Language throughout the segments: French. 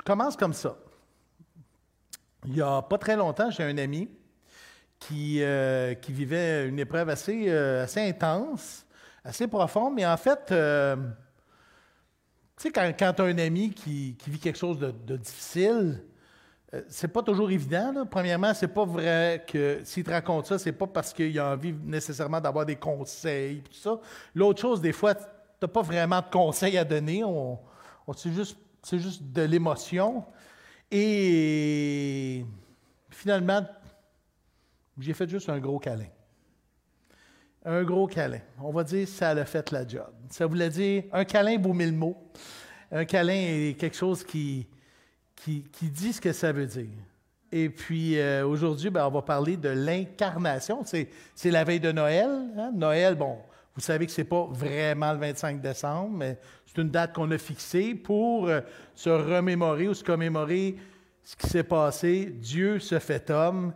Je commence comme ça. Il n'y a pas très longtemps, j'ai un ami qui, euh, qui vivait une épreuve assez, euh, assez intense, assez profonde, mais en fait, euh, tu sais, quand, quand tu as un ami qui, qui, vit quelque chose de, de difficile, c'est pas toujours évident. Là. Premièrement, c'est pas vrai que s'il te raconte ça, c'est pas parce qu'il a envie nécessairement d'avoir des conseils, tout ça. L'autre chose, des fois, tu n'as pas vraiment de conseils à donner. On, on c'est juste, juste de l'émotion. Et finalement, j'ai fait juste un gros câlin. Un gros câlin. On va dire ça a fait la job. Ça voulait dire un câlin vaut mille mots. Un câlin est quelque chose qui, qui, dit ce que ça veut dire. Et puis euh, aujourd'hui, ben, on va parler de l'incarnation. C'est, la veille de Noël. Hein? Noël, bon, vous savez que ce n'est pas vraiment le 25 décembre, mais c'est une date qu'on a fixée pour euh, se remémorer ou se commémorer ce qui s'est passé. Dieu se fait homme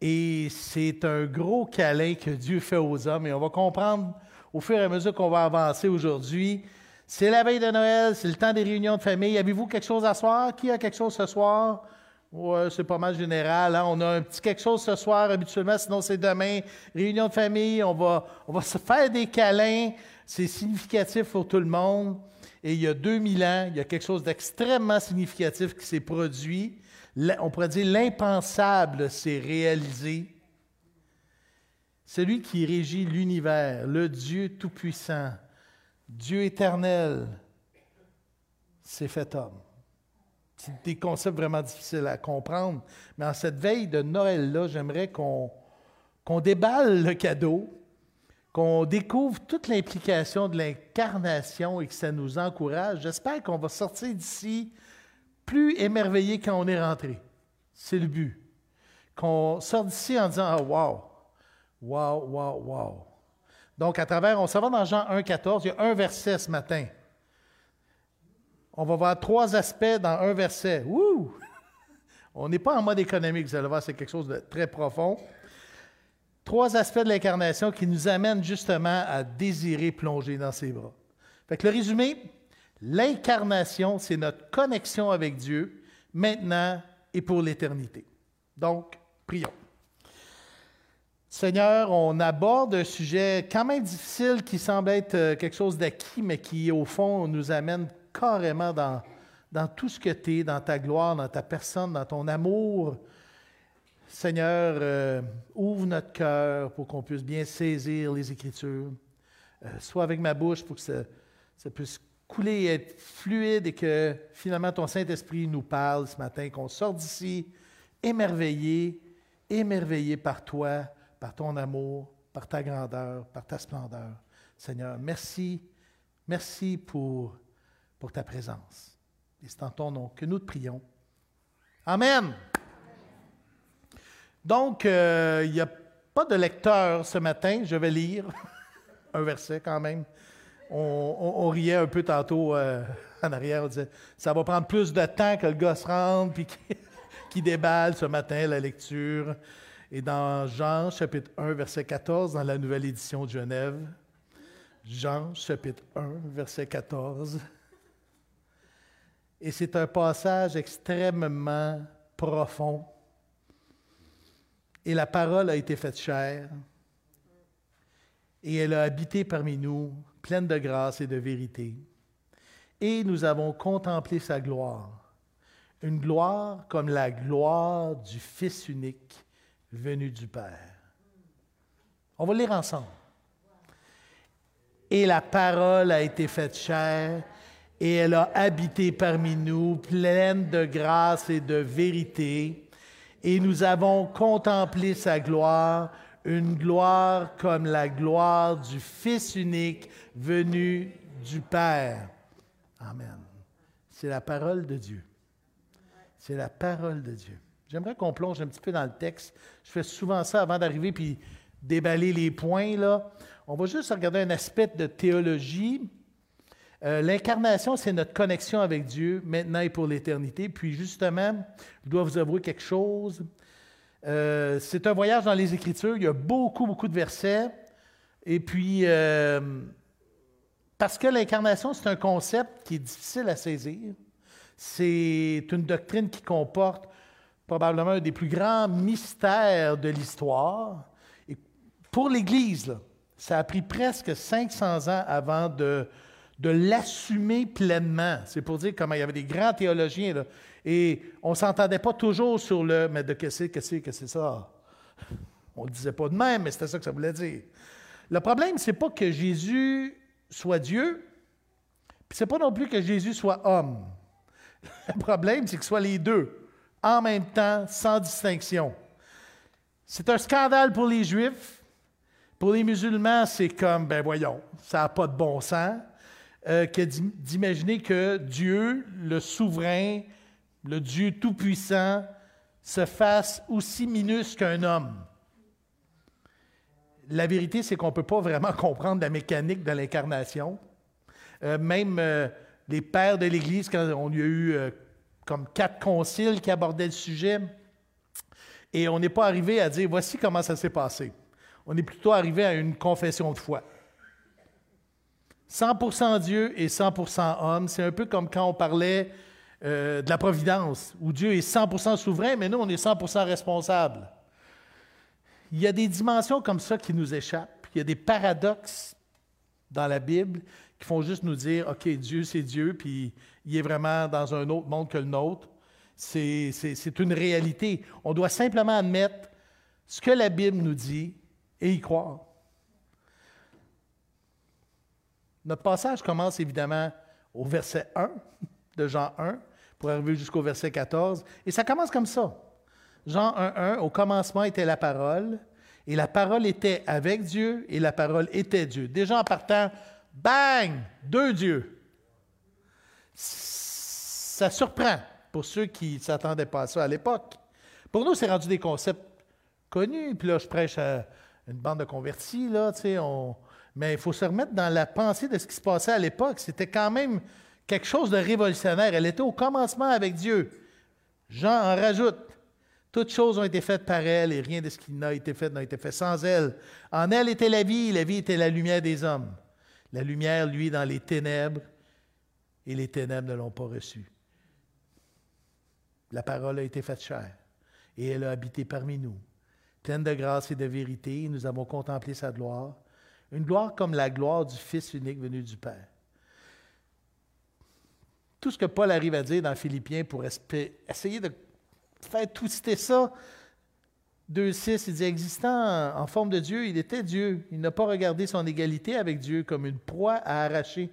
et c'est un gros câlin que Dieu fait aux hommes. Et on va comprendre au fur et à mesure qu'on va avancer aujourd'hui. C'est la veille de Noël, c'est le temps des réunions de famille. Avez-vous quelque chose à soir? Qui a quelque chose ce soir? Ouais, c'est pas mal général. Hein. On a un petit quelque chose ce soir habituellement, sinon c'est demain. Réunion de famille, on va, on va se faire des câlins. C'est significatif pour tout le monde. Et il y a 2000 ans, il y a quelque chose d'extrêmement significatif qui s'est produit on pourrait dire l'impensable s'est réalisé. Celui qui régit l'univers, le Dieu Tout-Puissant, Dieu éternel, s'est fait homme. Des concepts vraiment difficiles à comprendre. Mais en cette veille de Noël-là, j'aimerais qu'on déballe le cadeau, qu'on découvre toute l'implication de l'incarnation et que ça nous encourage. J'espère qu'on va sortir d'ici plus émerveillé quand on est rentré. C'est le but. Qu'on sorte d'ici en disant Ah, wow, wow, wow, wow. Donc, à travers, on s'en va dans Jean 1, 14, il y a un verset ce matin. On va voir trois aspects dans un verset. Wouh! On n'est pas en mode économique, vous allez voir, c'est quelque chose de très profond. Trois aspects de l'incarnation qui nous amènent justement à désirer plonger dans ses bras. Fait que le résumé, L'incarnation, c'est notre connexion avec Dieu, maintenant et pour l'éternité. Donc, prions. Seigneur, on aborde un sujet quand même difficile qui semble être euh, quelque chose d'acquis, mais qui, au fond, nous amène carrément dans, dans tout ce que tu es, dans ta gloire, dans ta personne, dans ton amour. Seigneur, euh, ouvre notre cœur pour qu'on puisse bien saisir les Écritures. Euh, soit avec ma bouche pour que ça, ça puisse couler et être fluide et que finalement ton Saint-Esprit nous parle ce matin, qu'on sorte d'ici émerveillé, émerveillé par toi, par ton amour, par ta grandeur, par ta splendeur. Seigneur, merci, merci pour, pour ta présence. Et c'est en ton nom que nous te prions. Amen. Donc, euh, il n'y a pas de lecteur ce matin. Je vais lire un verset quand même on, riait un peu tantôt euh, en arrière. On disait ça va prendre plus de temps que le gars se rende puis qui, déballe ce matin la lecture. Et dans Jean chapitre 1, verset 14, dans la nouvelle édition de Genève, Jean chapitre 1, verset 14. Et c'est un passage extrêmement profond. Et la parole a été faite chair. Et elle a habité parmi nous pleine de grâce et de vérité. Et nous avons contemplé sa gloire, une gloire comme la gloire du Fils unique venu du Père. On va lire ensemble. Et la parole a été faite chair, et elle a habité parmi nous, pleine de grâce et de vérité, et nous avons contemplé sa gloire, une gloire comme la gloire du Fils unique venu du Père. Amen. C'est la parole de Dieu. C'est la parole de Dieu. J'aimerais qu'on plonge un petit peu dans le texte. Je fais souvent ça avant d'arriver puis déballer les points. Là. On va juste regarder un aspect de théologie. Euh, l'incarnation, c'est notre connexion avec Dieu maintenant et pour l'éternité. Puis justement, je dois vous avouer quelque chose. Euh, c'est un voyage dans les Écritures. Il y a beaucoup, beaucoup de versets. Et puis, euh, parce que l'incarnation, c'est un concept qui est difficile à saisir. C'est une doctrine qui comporte probablement un des plus grands mystères de l'histoire. Et pour l'Église, ça a pris presque 500 ans avant de, de l'assumer pleinement. C'est pour dire comment il y avait des grands théologiens. Là, et on ne s'entendait pas toujours sur le mais de qu'est-ce que c'est, que c'est ça. On ne le disait pas de même, mais c'était ça que ça voulait dire. Le problème, c'est pas que Jésus soit Dieu, puis c'est pas non plus que Jésus soit homme. Le problème, c'est que soit les deux, en même temps, sans distinction. C'est un scandale pour les Juifs. Pour les musulmans, c'est comme, ben voyons, ça n'a pas de bon sens, euh, que d'imaginer que Dieu, le souverain, le Dieu tout-puissant, se fasse aussi minus qu'un homme. La vérité, c'est qu'on ne peut pas vraiment comprendre la mécanique de l'incarnation. Euh, même euh, les pères de l'Église, quand on y a eu comme quatre conciles qui abordaient le sujet, et on n'est pas arrivé à dire voici comment ça s'est passé. On est plutôt arrivé à une confession de foi. 100% Dieu et 100% homme, c'est un peu comme quand on parlait de la providence, où Dieu est 100% souverain, mais nous, on est 100% responsable. Il y a des dimensions comme ça qui nous échappent. Il y a des paradoxes dans la Bible qui font juste nous dire, OK, Dieu, c'est Dieu, puis il est vraiment dans un autre monde que le nôtre. C'est une réalité. On doit simplement admettre ce que la Bible nous dit et y croire. Notre passage commence évidemment au verset 1 de Jean 1 pour arriver jusqu'au verset 14. Et ça commence comme ça. Jean 1, 1, au commencement était la parole, et la parole était avec Dieu, et la parole était Dieu. Déjà en partant, Bang! Deux dieux. Ça surprend pour ceux qui ne s'attendaient pas à ça à l'époque. Pour nous, c'est rendu des concepts connus. Puis là, je prêche à une bande de convertis, là, tu sais, mais il faut se remettre dans la pensée de ce qui se passait à l'époque. C'était quand même quelque chose de révolutionnaire. Elle était au commencement avec Dieu. Jean en rajoute. Toutes choses ont été faites par elle et rien de ce qui n'a été fait n'a été fait sans elle. En elle était la vie, la vie était la lumière des hommes. La lumière, lui, dans les ténèbres, et les ténèbres ne l'ont pas reçue. La parole a été faite chair, et elle a habité parmi nous. Pleine de grâce et de vérité, nous avons contemplé sa gloire, une gloire comme la gloire du Fils unique venu du Père. Tout ce que Paul arrive à dire dans Philippiens pour essayer de faire twister ça, 2.6, il dit Existant en forme de Dieu, il était Dieu. Il n'a pas regardé son égalité avec Dieu comme une proie à arracher.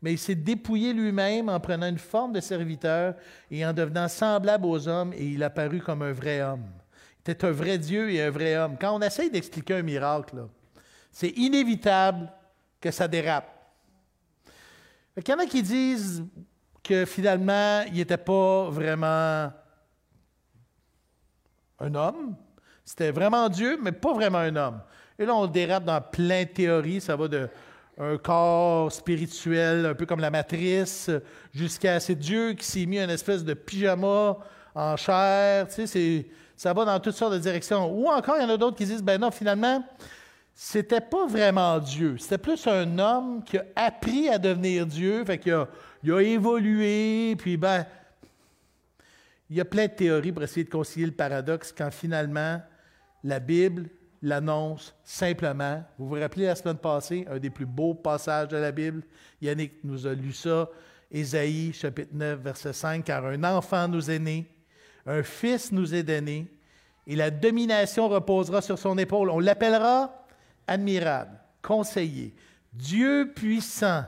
Mais il s'est dépouillé lui-même en prenant une forme de serviteur et en devenant semblable aux hommes, et il apparut comme un vrai homme. Il était un vrai Dieu et un vrai homme. Quand on essaye d'expliquer un miracle, c'est inévitable que ça dérape. Il y en a qui disent que finalement, il n'était pas vraiment un homme, c'était vraiment Dieu, mais pas vraiment un homme. Et là, on dérape dans plein de théories. Ça va de un corps spirituel, un peu comme la matrice, jusqu'à c'est Dieu qui s'est mis une espèce de pyjama en chair. Tu sais, ça va dans toutes sortes de directions. Ou encore, il y en a d'autres qui disent, ben non, finalement, c'était pas vraiment Dieu. C'était plus un homme qui a appris à devenir Dieu, fait qu'il a, il a évolué, puis ben, il y a plein de théories pour essayer de concilier le paradoxe quand finalement, la Bible l'annonce simplement. Vous vous rappelez la semaine passée, un des plus beaux passages de la Bible? Yannick nous a lu ça. Ésaïe, chapitre 9, verset 5, car un enfant nous est né, un fils nous est donné, et la domination reposera sur son épaule. On l'appellera admirable, conseiller, Dieu puissant,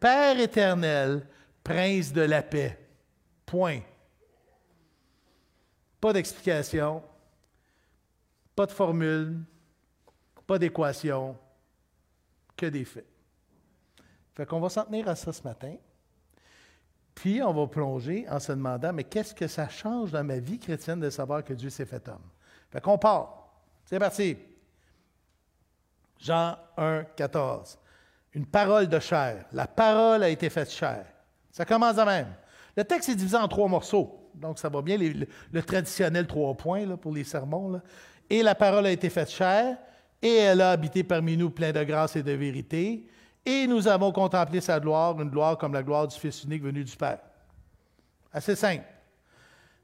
Père éternel, prince de la paix. Point. Pas d'explication, pas de formule, pas d'équation, que des faits. Fait qu'on va s'en tenir à ça ce matin. Puis on va plonger en se demandant, mais qu'est-ce que ça change dans ma vie chrétienne de savoir que Dieu s'est fait homme? Fait qu'on part. C'est parti. Jean 1, 14. Une parole de chair. La parole a été faite chair. Ça commence de même. Le texte est divisé en trois morceaux. Donc, ça va bien, le, traditionnel trois points pour les sermons. Et la parole a été faite chair, et elle a habité parmi nous plein de grâce et de vérité, et nous avons contemplé sa gloire, une gloire comme la gloire du Fils unique venu du Père. Assez simple.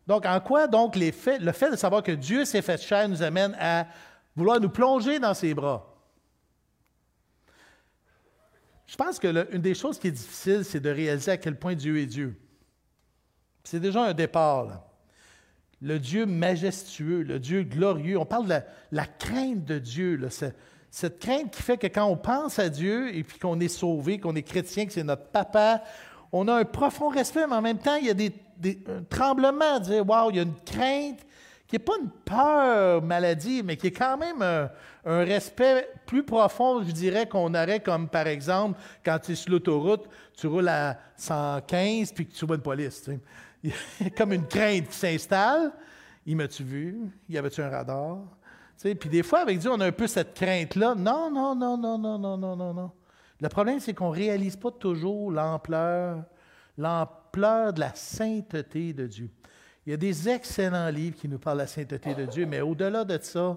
Donc, en quoi, donc, le fait de savoir que Dieu s'est fait chair nous amène à vouloir nous plonger dans ses bras? Je pense que une des choses qui est difficile, c'est de réaliser à quel point Dieu est Dieu. C'est déjà un départ. Le Dieu majestueux, le Dieu glorieux. On parle de la, crainte de Dieu. cette crainte qui fait que quand on pense à Dieu et puis qu'on est sauvé, qu'on est chrétien, que c'est notre papa, on a un profond respect, mais en même temps, il y a des, un tremblement, dire Waouh, il y a une crainte qui n'est pas une peur maladie, mais qui est quand même un, respect plus profond, je dirais, qu'on aurait comme, par exemple, quand tu es sur l'autoroute, tu roules à 115 puis que tu vois une police. Il y a comme une crainte qui s'installe. Il m'a-tu vu? Y avait-tu un radar? Puis des fois, avec Dieu, on a un peu cette crainte-là. Non, non, non, non, non, non, non, non, non. Le problème, c'est qu'on ne réalise pas toujours l'ampleur, l'ampleur de la sainteté de Dieu. Il y a des excellents livres qui nous parlent de la sainteté de Dieu, mais au-delà de ça,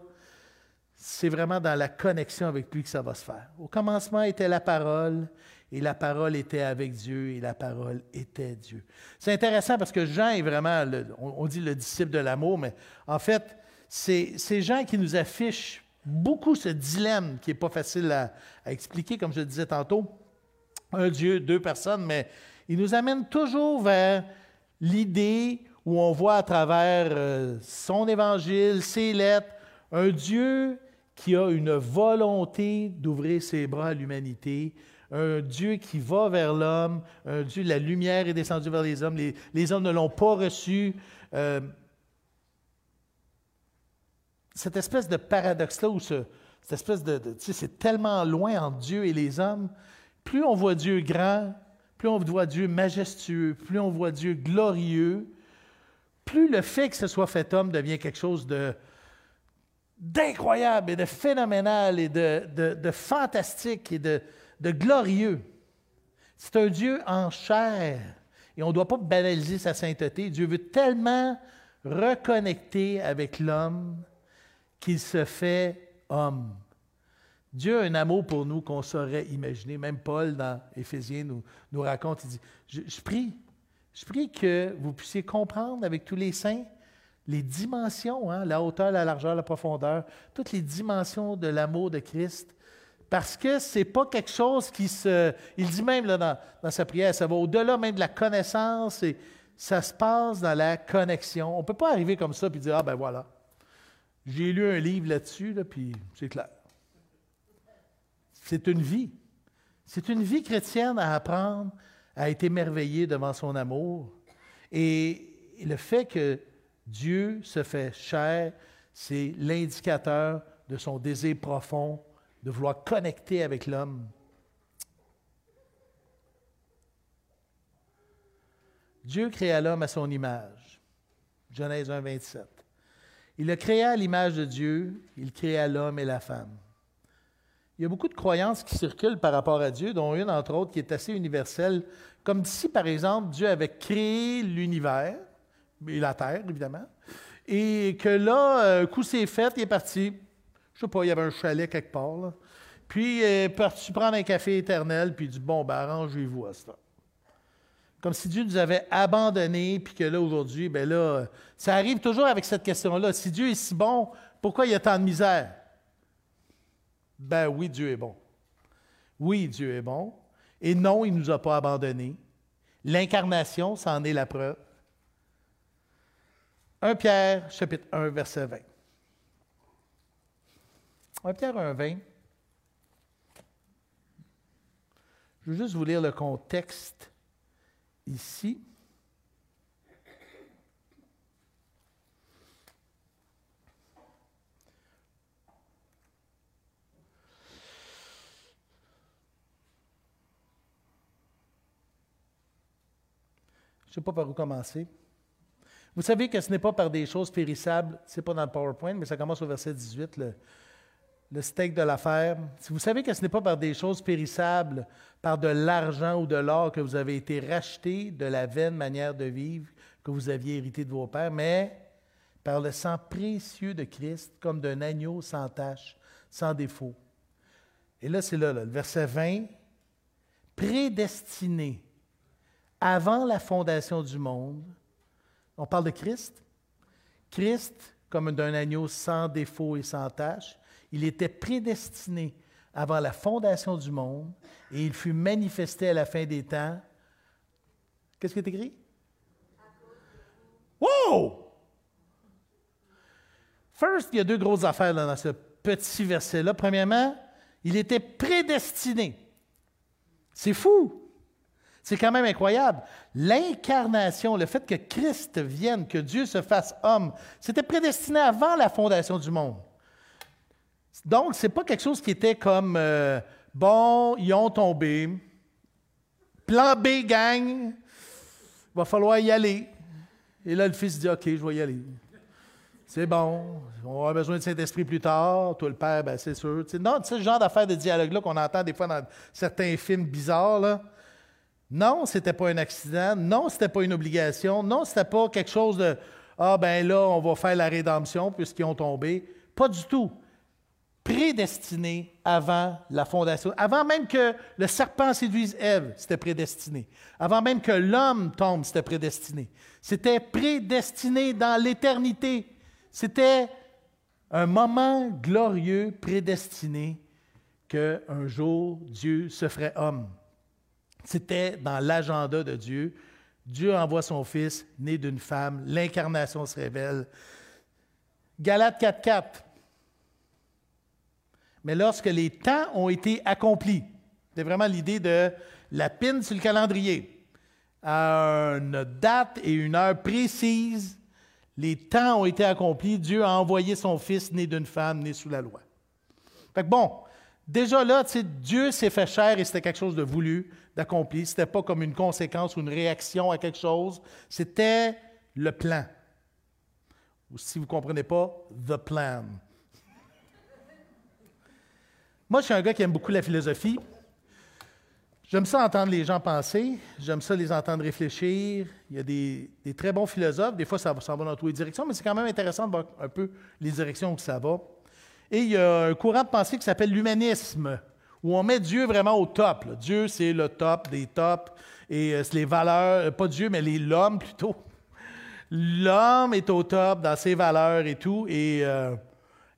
c'est vraiment dans la connexion avec lui que ça va se faire. Au commencement était la parole, et la parole était avec Dieu, et la parole était Dieu. C'est intéressant parce que Jean est vraiment, on, dit le disciple de l'amour, mais en fait, c'est Jean qui nous affiche beaucoup ce dilemme qui n'est pas facile à, expliquer, comme je le disais tantôt. Un Dieu, deux personnes, mais il nous amène toujours vers l'idée où on voit à travers euh, son évangile, ses lettres, un Dieu qui a une volonté d'ouvrir ses bras à l'humanité, un Dieu qui va vers l'homme, un Dieu, la lumière est descendue vers les hommes, les, hommes ne l'ont pas reçu. Euh, cette espèce de paradoxe-là, cette espèce de, tu sais, c'est tellement loin entre Dieu et les hommes, plus on voit Dieu grand, plus on voit Dieu majestueux, plus on voit Dieu glorieux, plus le fait que ce soit fait homme devient quelque chose d'incroyable et de phénoménal et de, fantastique et de, glorieux. C'est un Dieu en chair. Et on ne doit pas banaliser sa sainteté. Dieu veut tellement reconnecter avec l'homme qu'il se fait homme. Dieu a un amour pour nous qu'on saurait imaginer. Même Paul, dans Éphésiens, nous raconte, il dit, je, prie, je prie que vous puissiez comprendre avec tous les saints les dimensions, hein, la hauteur, la largeur, la profondeur, toutes les dimensions de l'amour de Christ. Parce que ce n'est pas quelque chose qui se... Il dit même là, dans, sa prière, ça va au-delà même de la connaissance et ça se passe dans la connexion. On ne peut pas arriver comme ça et dire, ah ben voilà, j'ai lu un livre là-dessus, là, puis c'est clair. C'est une vie. C'est une vie chrétienne à apprendre à être émerveillé devant son amour. Et le fait que Dieu se fait chair, c'est l'indicateur de son désir profond de vouloir connecter avec l'homme. Dieu créa l'homme à son image. Genèse 1, 27. Il le créa à l'image de Dieu, il créa l'homme et la femme. Il y a beaucoup de croyances qui circulent par rapport à Dieu, dont une, entre autres, qui est assez universelle, comme si, par exemple, Dieu avait créé l'univers, et la terre, évidemment, et que là, un coup c'est fait, il est parti. Je sais pas, il y avait un chalet quelque part, Puis, il est parti prendre un café éternel, puis il dit Bon, ben, arrangez-vous à ça. Comme si Dieu nous avait abandonnés, puis que là, aujourd'hui, ben là, ça arrive toujours avec cette question-là. Si Dieu est si bon, pourquoi il y a tant de misère? Ben oui, Dieu est bon. Oui, Dieu est bon. Et non, il ne nous a pas abandonnés. L'incarnation, c'en est la preuve. 1 Pierre, chapitre 1, verset 20. 1 Pierre 1, 20. Je veux juste vous lire le contexte ici. Je ne sais pas par où commencer. Vous savez que ce n'est pas par des choses périssables, ce n'est pas dans le PowerPoint, mais ça commence au verset 18, le, steak de l'affaire. Si vous savez que ce n'est pas par des choses périssables, par de l'argent ou de l'or que vous avez été racheté de la vaine manière de vivre que vous aviez hérité de vos pères, mais par le sang précieux de Christ, comme d'un agneau sans tache, sans défaut. Et là, c'est là, le verset 20. Prédestiné avant la fondation du monde, On parle de Christ. Christ, comme d'un agneau sans défaut et sans tâche, il était prédestiné avant la fondation du monde et il fut manifesté à la fin des temps. Qu'est-ce qui est écrit? Wow! First, il y a deux grosses affaires dans ce petit verset-là. Premièrement, il était prédestiné. C'est fou. C'est quand même incroyable. L'incarnation, le fait que Christ vienne, que Dieu se fasse homme, c'était prédestiné avant la fondation du monde. Donc, ce n'est pas quelque chose qui était comme, euh, bon, ils ont tombé, plan B, gang, il va falloir y aller. Et là, le fils dit, OK, je vais y aller. C'est bon, on aura besoin de Saint-Esprit plus tard. Toi, le Père, ben, c'est sûr. non, c'est ce genre d'affaire de dialogue-là qu'on entend des fois dans certains films bizarres. Là. Non, c'était pas un accident. Non, c'était pas une obligation. Non, c'était pas quelque chose de Ah, ben là, on va faire la rédemption puisqu'ils ont tombé. Pas du tout. Prédestiné avant la fondation. Avant même que le serpent séduise Ève, c'était prédestiné. Avant même que l'homme tombe, c'était prédestiné. C'était prédestiné dans l'éternité. C'était un moment glorieux, prédestiné, qu'un jour Dieu se ferait homme. C'était dans l'agenda de Dieu. Dieu envoie son Fils, né d'une femme, l'incarnation se révèle. Galates 4.4. Mais lorsque les temps ont été accomplis, c'est vraiment l'idée de la pine sur le calendrier, à une date et une heure précise, les temps ont été accomplis, Dieu a envoyé son Fils né d'une femme, né sous la loi. Fait bon, déjà là, Dieu s'est fait chair et c'était quelque chose de voulu, d'accompli. Ce n'était pas comme une conséquence ou une réaction à quelque chose. C'était le plan. Ou si vous ne comprenez pas, the plan. Moi, je suis un gars qui aime beaucoup la philosophie. J'aime ça entendre les gens penser, j'aime ça les entendre réfléchir. Il y a des, très bons philosophes, des fois ça, va dans toutes les directions, mais c'est quand même intéressant de voir un peu les directions où ça va. Et il y a un courant de pensée qui s'appelle l'humanisme, où on met Dieu vraiment au top. Dieu, c'est le top des tops, et euh, c'est les valeurs, euh, pas Dieu, mais l'homme plutôt. L'homme est au top dans ses valeurs et tout, et, euh,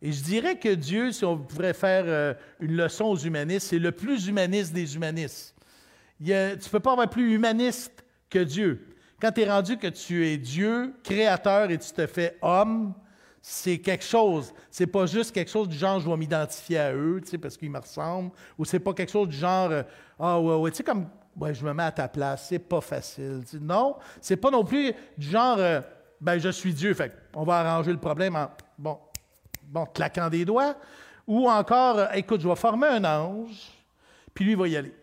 je dirais que Dieu, si on pourrait faire une leçon aux humanistes, c'est le plus humaniste des humanistes tu ne peux pas avoir plus humaniste que Dieu. Quand tu es rendu que tu es Dieu, créateur, et tu te fais homme, c'est quelque chose. C'est pas juste quelque chose du genre je vais m'identifier à eux, tu parce qu'ils me ressemblent, ou c'est pas quelque chose du genre euh, ah ouais, ouais, tu sais, comme ouais, je me mets à ta place, c'est pas facile. Tu sais. Non, c'est pas non plus du genre euh, ben je suis Dieu, fait on va arranger le problème en bon, bon, claquant des doigts, ou encore euh, écoute, je vais former un ange, puis lui va y aller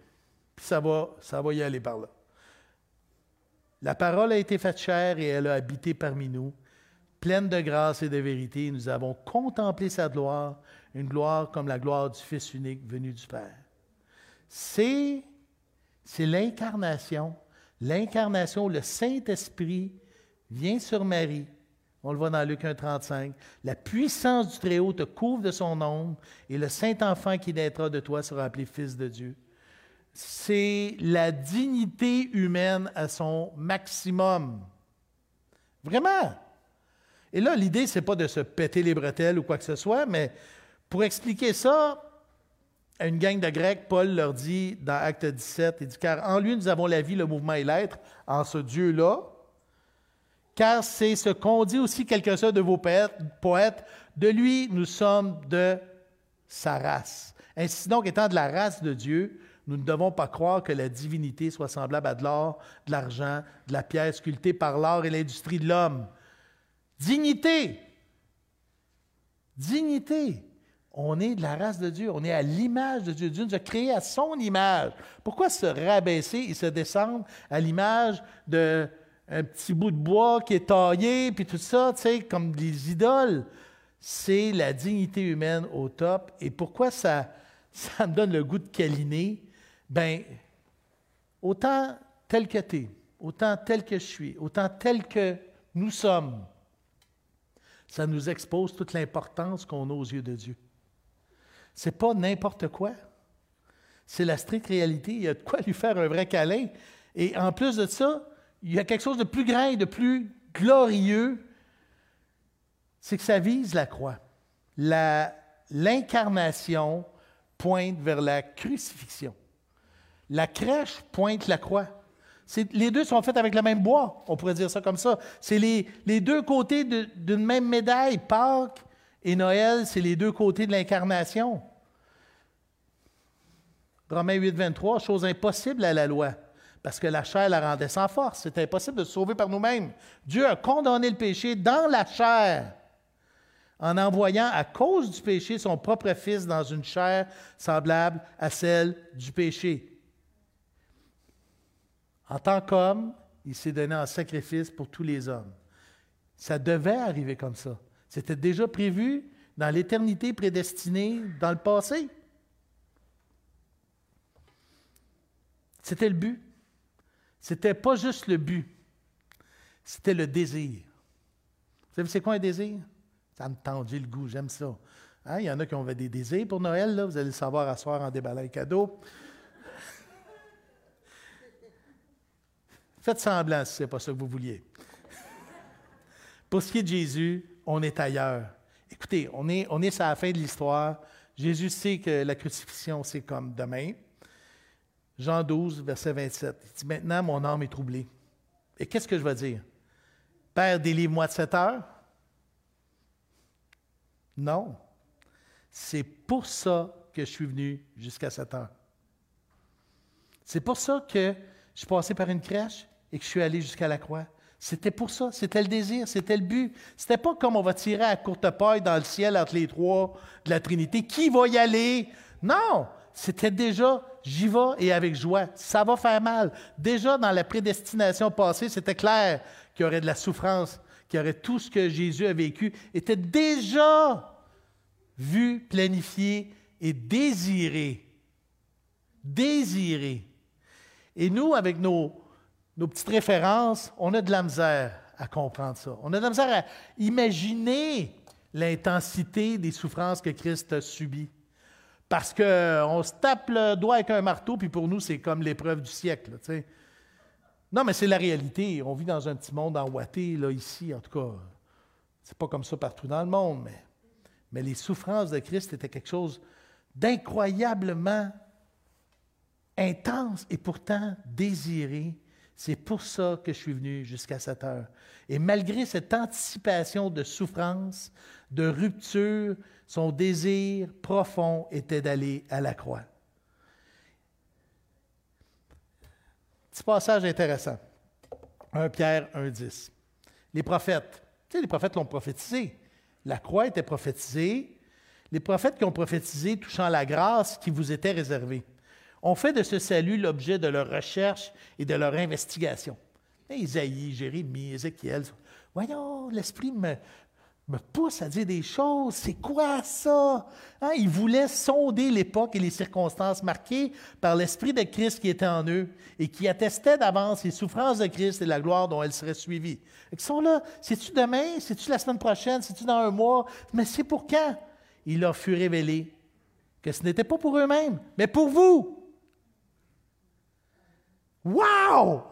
puis ça va, ça va y aller par là. La parole a été faite chair et elle a habité parmi nous, pleine de grâce et de vérité. Nous avons contemplé sa gloire, une gloire comme la gloire du Fils unique venu du Père. C'est, c'est l'incarnation. L'incarnation, le Saint-Esprit vient sur Marie. On le voit dans Luc 1,35. La puissance du Très-Haut te couvre de son ombre, et le Saint-Enfant qui naîtra de toi sera appelé Fils de Dieu c'est la dignité humaine à son maximum. Vraiment. Et là, l'idée, ce n'est pas de se péter les bretelles ou quoi que ce soit, mais pour expliquer ça, à une gang de Grecs, Paul leur dit dans Acte 17, il dit, car en lui nous avons la vie, le mouvement et l'être, en ce Dieu-là, car c'est ce qu'ont dit aussi quelques-uns de vos poètes, de lui nous sommes de sa race. Ainsi donc, étant de la race de Dieu, nous ne devons pas croire que la divinité soit semblable à de l'or, de l'argent, de la pierre sculptée par l'art et l'industrie de l'homme. Dignité. Dignité. On est de la race de Dieu, on est à l'image de Dieu. Dieu nous a créés à son image. Pourquoi se rabaisser et se descendre à l'image d'un petit bout de bois qui est taillé, puis tout ça, tu sais, comme des idoles? C'est la dignité humaine au top. Et pourquoi ça, ça me donne le goût de câliner? ben, autant tel que tu es, autant tel que je suis, autant tel que nous sommes, ça nous expose toute l'importance qu'on a aux yeux de Dieu. C'est pas n'importe quoi. C'est la stricte réalité. Il y a de quoi lui faire un vrai câlin. Et en plus de ça, il y a quelque chose de plus grand et de plus glorieux, c'est que ça vise la croix. L'incarnation pointe vers la crucifixion. La crèche pointe la croix. Les deux sont faits avec le même bois, on pourrait dire ça comme ça. C'est les, deux côtés d'une même médaille. Pâques et Noël, c'est les deux côtés de l'incarnation. Romains 8, 23, chose impossible à la loi, parce que la chair la rendait sans force. C'est impossible de se sauver par nous-mêmes. Dieu a condamné le péché dans la chair en envoyant à cause du péché son propre Fils dans une chair semblable à celle du péché. En tant qu'homme, il s'est donné en sacrifice pour tous les hommes. Ça devait arriver comme ça. C'était déjà prévu dans l'éternité prédestinée dans le passé. C'était le but. C'était pas juste le but, c'était le désir. Vous savez, c'est quoi un désir? Ça me tendit le goût, j'aime ça. Hein? Il y en a qui ont des désirs pour Noël, vous allez le savoir à soir en déballant les cadeaux. Faites semblant si ce n'est pas ça que vous vouliez. Pour ce qui est de Jésus, on est ailleurs. Écoutez, on est, on est à la fin de l'histoire. Jésus sait que la crucifixion, c'est comme demain. Jean 12, verset 27. Il dit Maintenant, mon âme est troublée. Et qu'est-ce que je vais dire? Père, délivre-moi de cette heure Non. C'est pour ça que je suis venu jusqu'à cette heure. C'est pour ça que je suis passé par une crèche et que je suis allé jusqu'à la croix. C'était pour ça, c'était le désir, c'était le but. C'était pas comme on va tirer à courte paille dans le ciel entre les trois de la Trinité. Qui va y aller? Non, c'était déjà j'y vais et avec joie. Ça va faire mal. Déjà dans la prédestination passée, c'était clair qu'il y aurait de la souffrance, qu'il y aurait tout ce que Jésus a vécu, était déjà vu, planifié et désiré. Désiré. Et nous, avec nos, nos petites références, on a de la misère à comprendre ça. On a de la misère à imaginer l'intensité des souffrances que Christ a subies. Parce qu'on se tape le doigt avec un marteau, puis pour nous, c'est comme l'épreuve du siècle. Non, mais c'est la réalité. On vit dans un petit monde enouaté, là, ici, en tout cas. C'est pas comme ça partout dans le monde, mais, mais les souffrances de Christ étaient quelque chose d'incroyablement intense et pourtant désiré c'est pour ça que je suis venu jusqu'à cette heure. Et malgré cette anticipation de souffrance, de rupture, son désir profond était d'aller à la croix. Petit passage intéressant. 1 Pierre 1.10. Les prophètes, tu sais, les prophètes l'ont prophétisé. La croix était prophétisée. Les prophètes qui ont prophétisé touchant la grâce qui vous était réservée ont fait de ce salut l'objet de leur recherche et de leur investigation. Isaïe, Jérémie, Ézéchiel, voyons, l'Esprit me, me pousse à dire des choses. C'est quoi ça? Hein? Ils voulaient sonder l'époque et les circonstances marquées par l'Esprit de Christ qui était en eux et qui attestait d'avance les souffrances de Christ et la gloire dont elles seraient suivies. Ils sont là. C'est-tu demain? C'est-tu la semaine prochaine? C'est-tu dans un mois? Mais c'est pour quand? Il leur fut révélé que ce n'était pas pour eux-mêmes, mais pour vous. Wow!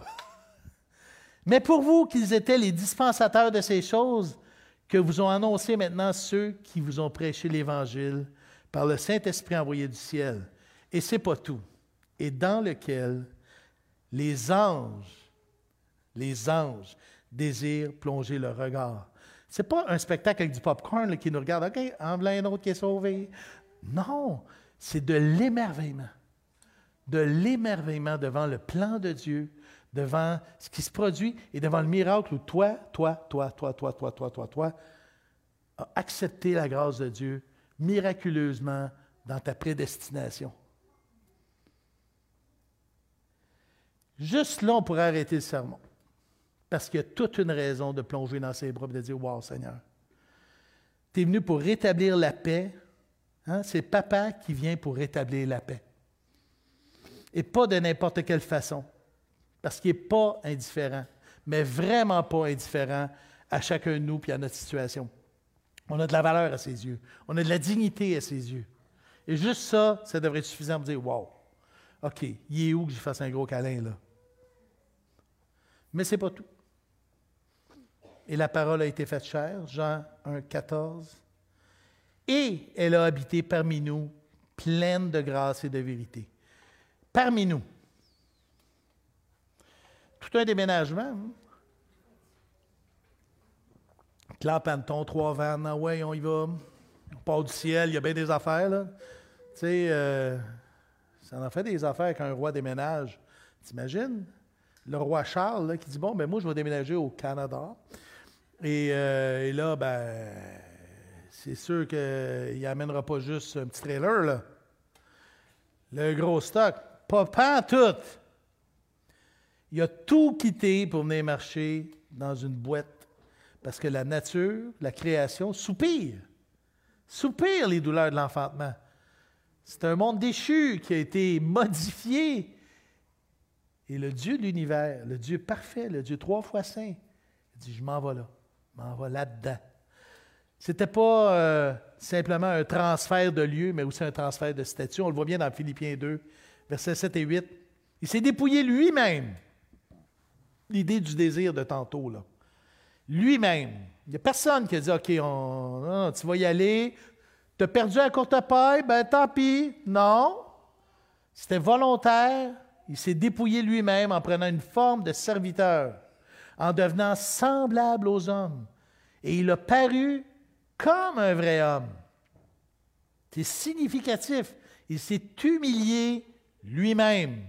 Mais pour vous qu'ils étaient les dispensateurs de ces choses, que vous ont annoncé maintenant ceux qui vous ont prêché l'Évangile par le Saint-Esprit envoyé du ciel. Et c'est pas tout. Et dans lequel les anges, les anges désirent plonger leur regard. C'est pas un spectacle avec du popcorn qui nous regarde, OK, en voilà un autre qui est sauvé. Non, c'est de l'émerveillement de l'émerveillement devant le plan de Dieu, devant ce qui se produit et devant le miracle où toi, toi, toi, toi, toi, toi, toi, toi, toi, as accepté la grâce de Dieu miraculeusement dans ta prédestination. Juste là, on pourrait arrêter le sermon. Parce qu'il y a toute une raison de plonger dans ses bras et de dire Wow, Seigneur, tu es venu pour rétablir la paix. Hein? C'est papa qui vient pour rétablir la paix et pas de n'importe quelle façon, parce qu'il n'est pas indifférent, mais vraiment pas indifférent à chacun de nous et à notre situation. On a de la valeur à ses yeux, on a de la dignité à ses yeux. Et juste ça, ça devrait être suffisant pour dire Wow, OK, il est où que je fasse un gros câlin là? Mais ce n'est pas tout. et la parole a été faite chair, Jean 1, 14. Et elle a habité parmi nous, pleine de grâce et de vérité. Parmi nous. Tout un déménagement. Hein? Panton, trois vannes, ah ouais, on y va. On part du ciel, il y a bien des affaires. Tu sais, euh, ça en fait des affaires qu'un roi déménage. T'imagines? Le roi Charles, qui dit Bon, ben moi, je vais déménager au Canada. Et, euh, là, ben, c'est sûr qu'il n'amènera pas juste un petit trailer. Le gros stock. Pas, pas tout. Il a tout quitté pour venir marcher dans une boîte parce que la nature, la création soupire. Soupire les douleurs de l'enfantement. C'est un monde déchu qui a été modifié. Et le Dieu de l'univers, le Dieu parfait, le Dieu trois fois saint, dit, je m'en vais là, je m'en vais là-dedans. Ce n'était pas euh, simplement un transfert de lieu, mais aussi un transfert de statut. On le voit bien dans Philippiens 2, versets 7 et 8. Il s'est dépouillé lui-même. L'idée du désir de tantôt, là. Lui-même. Il n'y a personne qui a dit OK, tu vas y aller. Tu as perdu un courte paille, ben tant pis. Non. C'était volontaire. Il s'est dépouillé lui-même en prenant une forme de serviteur, en devenant semblable aux hommes. Et il a paru comme un vrai homme. C'est significatif. Il s'est humilié lui-même,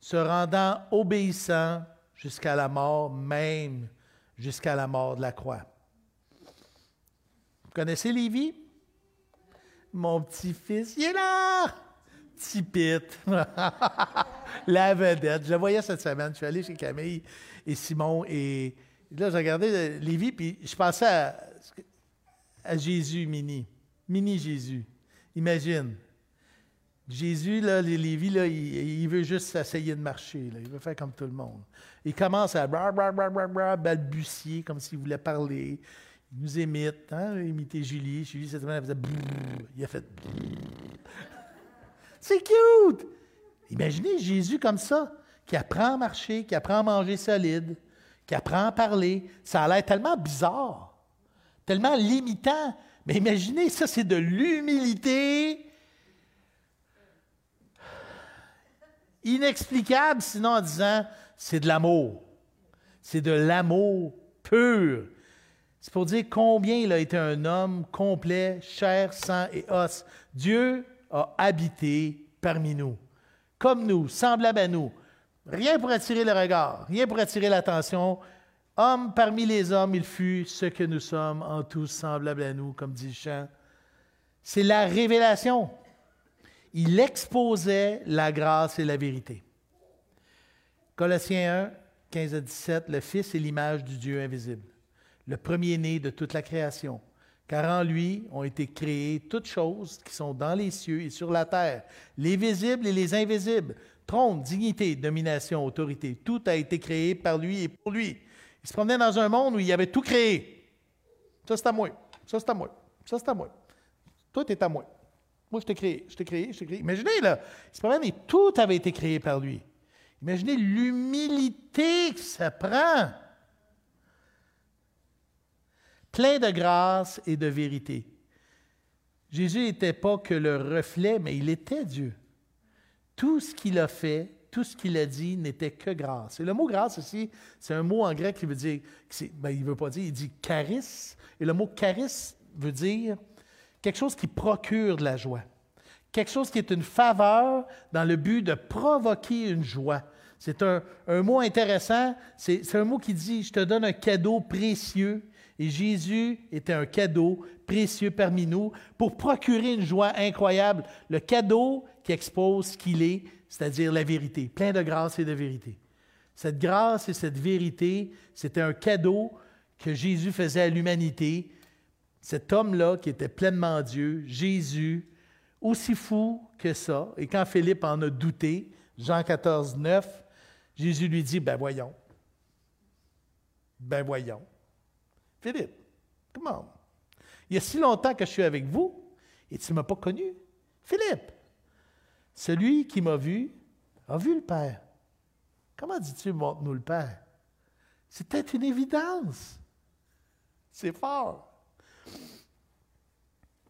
se rendant obéissant jusqu'à la mort même, jusqu'à la mort de la croix. Vous connaissez Lévi? Mon petit-fils, il est là! Petit la vedette. Je le voyais cette semaine. Je suis allé chez Camille et Simon et là, j'ai regardé Lévi, puis je pensais à, à Jésus mini. Mini Jésus. Imagine. Jésus, là, Lévi, là, il, veut juste essayer de marcher. Il veut faire comme tout le monde. Il commence à balbutier comme s'il voulait parler. Il nous imite, hein, imiter Julie. Julie, cette semaine, elle faisait Il a fait C'est cute! Imaginez Jésus comme ça, qui apprend à marcher, qui apprend à manger solide, qui apprend à parler. Ça a l'air tellement bizarre, tellement limitant. Mais imaginez, ça, c'est de l'humilité inexplicable, sinon en disant c'est de l'amour. C'est de l'amour pur. C'est pour dire combien il a été un homme complet, chair, sang et os. Dieu a habité parmi nous, comme nous, semblable à nous. Rien pour attirer le regard, rien pour attirer l'attention. Homme parmi les hommes, il fut ce que nous sommes, en tous semblables à nous, comme dit le. C'est la révélation il exposait la grâce et la vérité. Colossiens 1, 15 à 17, le Fils est l'image du Dieu invisible, le premier-né de toute la création, car en lui ont été créées toutes choses qui sont dans les cieux et sur la terre, les visibles et les invisibles, trône, dignité, domination, autorité, tout a été créé par lui et pour lui. Il se promenait dans un monde où il avait tout créé. Ça, c'est à moi. Ça, c'est à moi. Ça, c'est à moi. Tout est à moi. Moi, je t'ai créé, je t'ai créé, je t'ai créé. Imaginez, là, il se promène et tout avait été créé par lui. Imaginez l'humilité que ça prend. Plein de grâce et de vérité. Jésus n'était pas que le reflet, mais il était Dieu. Tout ce qu'il a fait, tout ce qu'il a dit n'était que grâce. Et le mot grâce ici, c'est un mot en grec qui veut dire, ben, il ne veut pas dire, il dit charis. Et le mot charis veut dire quelque chose qui procure de la joie, quelque chose qui est une faveur dans le but de provoquer une joie. C'est un, mot intéressant, c'est un mot qui dit, je te donne un cadeau précieux. Et Jésus était un cadeau précieux parmi nous pour procurer une joie incroyable. Le cadeau qui expose ce qu'il est, c'est-à-dire la vérité, plein de grâce et de vérité. Cette grâce et cette vérité, c'était un cadeau que Jésus faisait à l'humanité cet homme-là qui était pleinement Dieu, Jésus, aussi fou que ça, et quand Philippe en a douté, Jean 14, 9, Jésus lui dit, ben voyons, ben voyons. Philippe, comment? Il y a si longtemps que je suis avec vous et tu ne m'as pas connu. Philippe, celui qui m'a vu a vu le Père. Comment dis-tu, montre-nous le Père? C'était une évidence. C'est fort.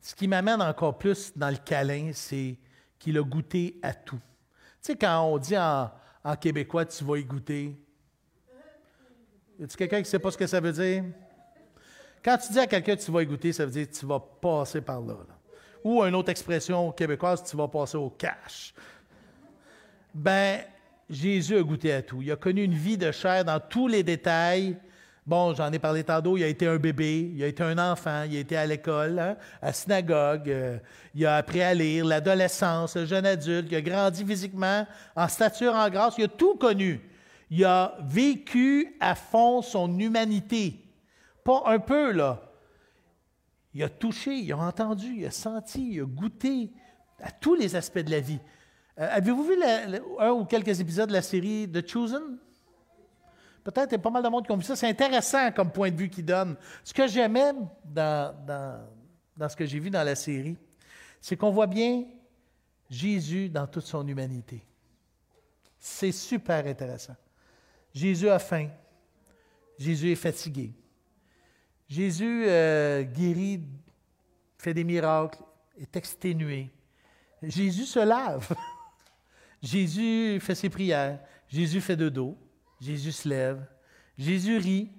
Ce qui m'amène encore plus dans le câlin, c'est qu'il a goûté à tout. Tu sais, quand on dit en, québécois, tu vas y goûter, y a-t-il quelqu'un qui ne sait pas ce que ça veut dire? Quand tu dis à quelqu'un tu vas y goûter, ça veut dire tu vas passer par là. Ou une autre expression québécoise, tu vas passer au cash. Ben, Jésus a goûté à tout. Il a connu une vie de chair dans tous les détails. Bon, j'en ai parlé tantôt, il a été un bébé, il a été un enfant, il a été à l'école, hein, à la synagogue, euh, il a appris à lire, l'adolescence, le jeune adulte, il a grandi physiquement, en stature, en grâce, il a tout connu. Il a vécu à fond son humanité. Pas un peu, là. Il a touché, il a entendu, il a senti, il a goûté à tous les aspects de la vie. Euh, avez-vous vu un ou quelques épisodes de la série The Chosen? Peut-être qu'il y a pas mal de monde qui ont vu ça. C'est intéressant comme point de vue qu'il donne. Ce que j'aimais dans, dans, dans ce que j'ai vu dans la série, c'est qu'on voit bien Jésus dans toute son humanité. C'est super intéressant. Jésus a faim. Jésus est fatigué. Jésus euh, guérit, fait des miracles, est exténué. Jésus se lave. Jésus fait ses prières. Jésus fait de dos. Jésus se lève. Jésus rit.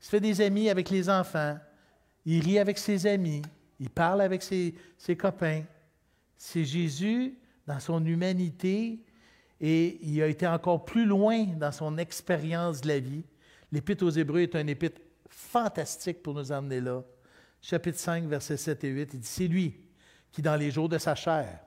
Il se fait des amis avec les enfants. Il rit avec ses amis. Il parle avec ses, copains. C'est Jésus dans son humanité et il a été encore plus loin dans son expérience de la vie. L'Épître aux Hébreux est un épître fantastique pour nous emmener là. Chapitre 5, versets 7 et 8, il dit C'est lui qui, dans les jours de sa chair,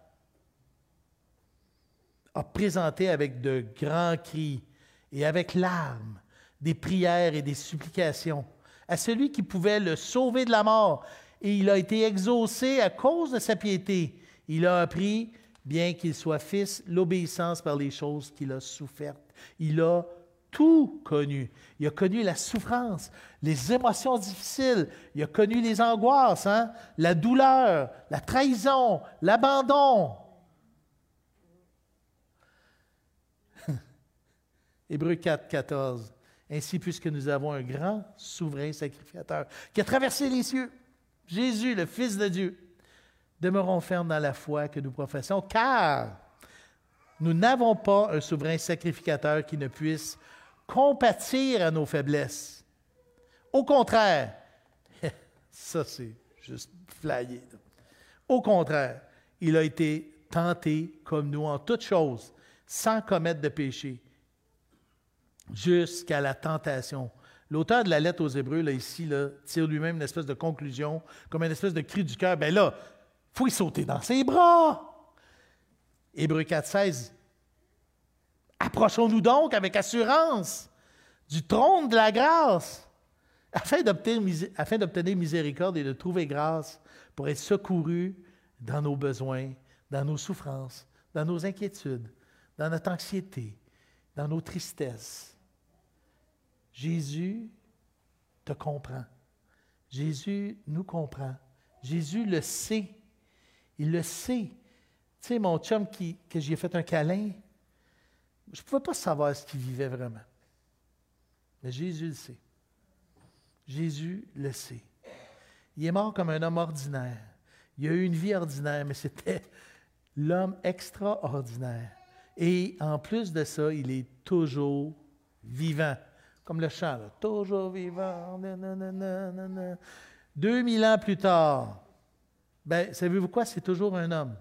a présenté avec de grands cris et avec larmes des prières et des supplications à celui qui pouvait le sauver de la mort. Et il a été exaucé à cause de sa piété. Il a appris, bien qu'il soit fils, l'obéissance par les choses qu'il a souffertes. Il a tout connu. Il a connu la souffrance, les émotions difficiles, il a connu les angoisses, hein? la douleur, la trahison, l'abandon, Hébreu 4, 14. Ainsi, puisque nous avons un grand souverain sacrificateur qui a traversé les cieux, Jésus, le Fils de Dieu, demeurons fermes dans la foi que nous professons, car nous n'avons pas un souverain sacrificateur qui ne puisse compatir à nos faiblesses. Au contraire, ça c'est juste flyé. Au contraire, il a été tenté comme nous en toutes choses, sans commettre de péché jusqu'à la tentation. L'auteur de la lettre aux Hébreux, là, ici, là, tire lui-même une espèce de conclusion, comme une espèce de cri du cœur. Ben là, faut y sauter dans ses bras. Hébreux 4,16. Approchons-nous donc avec assurance du trône de la grâce, afin d'obtenir miséricorde et de trouver grâce pour être secouru dans nos besoins, dans nos souffrances, dans nos inquiétudes, dans notre anxiété, dans nos tristesses Jésus te comprend. Jésus nous comprend. Jésus le sait. Il le sait. Tu sais, mon chum qui, que j'ai fait un câlin, je ne pouvais pas savoir ce qu'il vivait vraiment. Mais Jésus le sait. Jésus le sait. Il est mort comme un homme ordinaire. Il a eu une vie ordinaire, mais c'était l'homme extraordinaire. Et en plus de ça, il est toujours vivant. Comme le chant, toujours vivant. Deux mille ans plus tard, ben, savez-vous quoi? C'est toujours un homme.